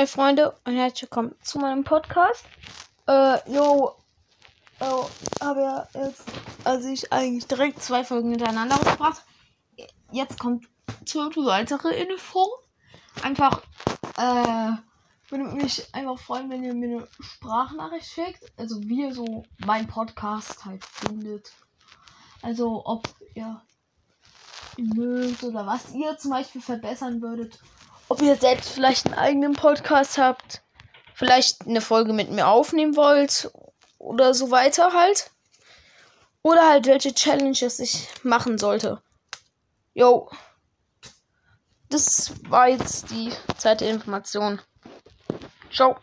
Hey Freunde und herzlich willkommen zu meinem Podcast. Äh, yo, oh, habe ja jetzt, also ich eigentlich direkt zwei Folgen hintereinander gebracht. Jetzt kommt zweite weitere Info. Einfach, äh, würde mich einfach freuen, wenn ihr mir eine Sprachnachricht schickt. Also wie ihr so meinen Podcast halt findet. Also ob ihr mögt oder was ihr zum Beispiel verbessern würdet ob ihr selbst vielleicht einen eigenen Podcast habt, vielleicht eine Folge mit mir aufnehmen wollt oder so weiter halt. Oder halt welche Challenges ich machen sollte. Jo. Das war jetzt die zweite Information. Ciao.